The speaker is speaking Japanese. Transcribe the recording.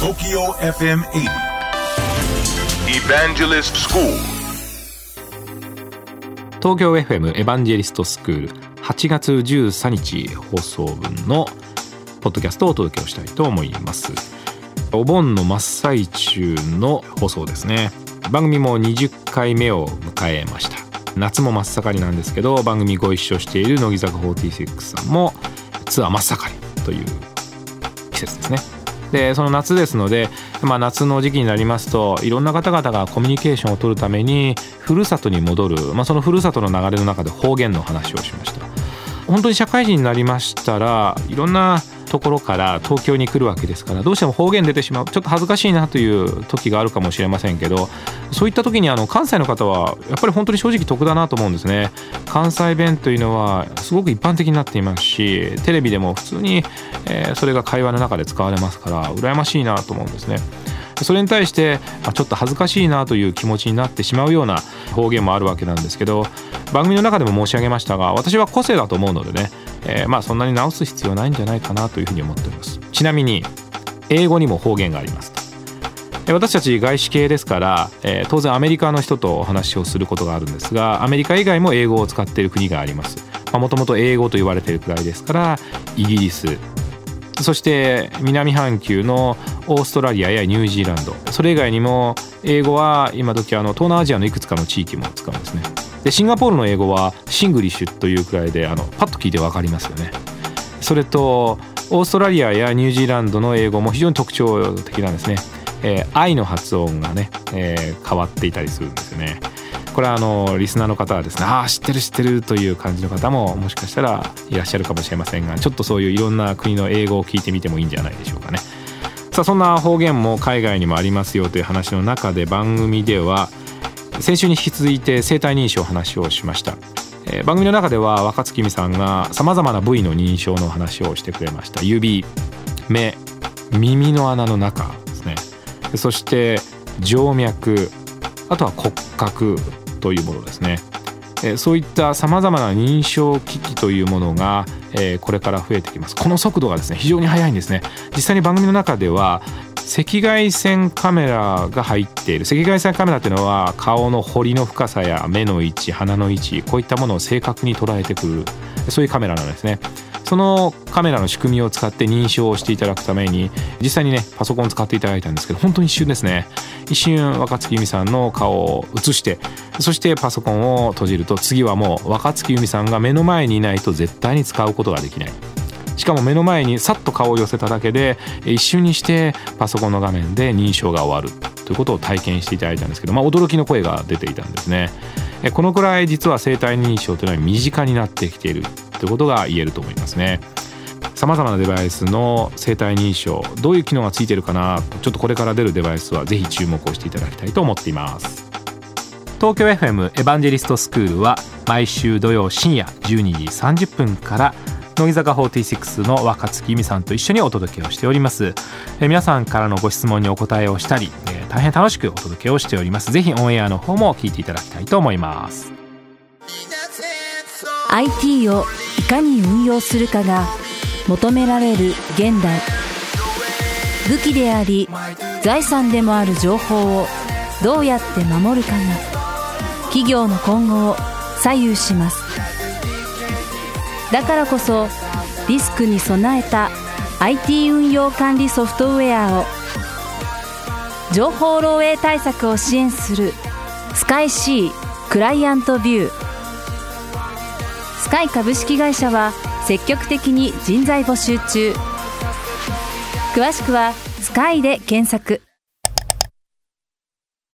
TOKYO FM 80 Evangelist School. 東京 FM エヴァンジェリストスクール8月13日放送分のポッドキャストをお届けをしたいと思います。お盆の真っ最中の放送ですね。番組も20回目を迎えました。夏も真っ盛りなんですけど番組ご一緒している乃木坂46さんもツアー真っ盛りという季節ですねでその夏ですので、まあ、夏の時期になりますといろんな方々がコミュニケーションを取るためにふるさとに戻る、まあ、そのふるさとの流れの中で方言の話をしました。本当に社会人になりましたらいろんなところから東京に来るわけですからどうしても方言出てしまうちょっと恥ずかしいなという時があるかもしれませんけどそういった時にあの関西の方はやっぱり本当に正直得だなと思うんですね。関西弁というのはすごく一般的になっていますしテレビでも普通に、えそれが会話の中で使われますから羨ましいなと思うんですね。それに対してちょっと恥ずかしいなという気持ちになってしまうような方言もあるわけなんですけど番組の中でも申し上げましたが私は個性だと思うのでね、えーまあそんなに直す必要ないんじゃないかなというふうに思っております。ちなみに英語にも方言があります。え私たち外資系ですから、えー当然アメリカの人とお話をすることがあるんですがアメリカ以外も英語を使っている国があります。もともと英語と言われているくらいですからイギリス。そして南半球のオーストラリアやニュージーランド。それ以外にも英語は今時あの東南アジアのいくつかの地域も使うんですね。でシンガポールの英語はシングリッシュというくらいであのパッと聞いて分かりますよね。それとオーストラリアやニュージーランドの英語も非常に特徴的なんですね、えー I の発音がね、えー変わっていたりするんですよね。これはあのリスナーの方はですねああ知ってる知ってるという感じの方ももしかしたらいらっしゃるかもしれませんがちょっとそういういろんな国の英語を聞いてみてもいいんじゃないでしょうかね。さあそんな方言も海外にもありますよという話の中で番組では先週に引き続いて生体認証話をしました、えー番組の中では若月美さんがさまざまな部位の認証の話をしてくれました。指目耳の穴の中ですね。そして静脈あとは骨格というものですね。えーそういったさまざまな認証機器というものが、えーこれから増えてきます。この速度がですね非常に速いんですね。実際に番組の中では赤外線カメラが入っている。赤外線カメラっていうのは顔の彫りの深さや目の位置鼻の位置こういったものを正確に捉えてくるそういうカメラなんですね。そのカメラの仕組みを使って認証をしていただくために実際にねパソコンを使っていただいたんですけど本当に一瞬ですね。一瞬若月由美さんの顔を映してそしてパソコンを閉じると次はもう若月由美さんが目の前にいないと絶対に使うことができない。しかも目の前にさっと顔を寄せただけで一瞬にしてパソコンの画面で認証が終わる。ということを体験していただいたんですけど、まあ、驚きの声が出ていたんですね。このくらい実は生体認証というのは身近になってきているということが言えると思いますね。さまざまなデバイスの生体認証どういう機能がついてるかなちょっとこれから出るデバイスはぜひ注目をしていただきたいと思っています。東京 FM エヴァンジェリストスクールは毎週土曜深夜12時30分から乃木坂46の若月由美さんと一緒にお届けをしております。え皆さんからのご質問にお答えをしたり、え大変楽しくお届けをしております。ぜひオンエアの方も聞いていただきたいと思います。IT をいかに運用するかが求められる現代。武器であり財産でもある情報をどうやって守るかが企業の今後を左右します。だからこそリスクに備えた IT 運用管理ソフトウェアを情報漏洩対策を支援するスカイ C クライアントビュー。スカイ株式会社は積極的に人材募集中。詳しくは「スカイで検索。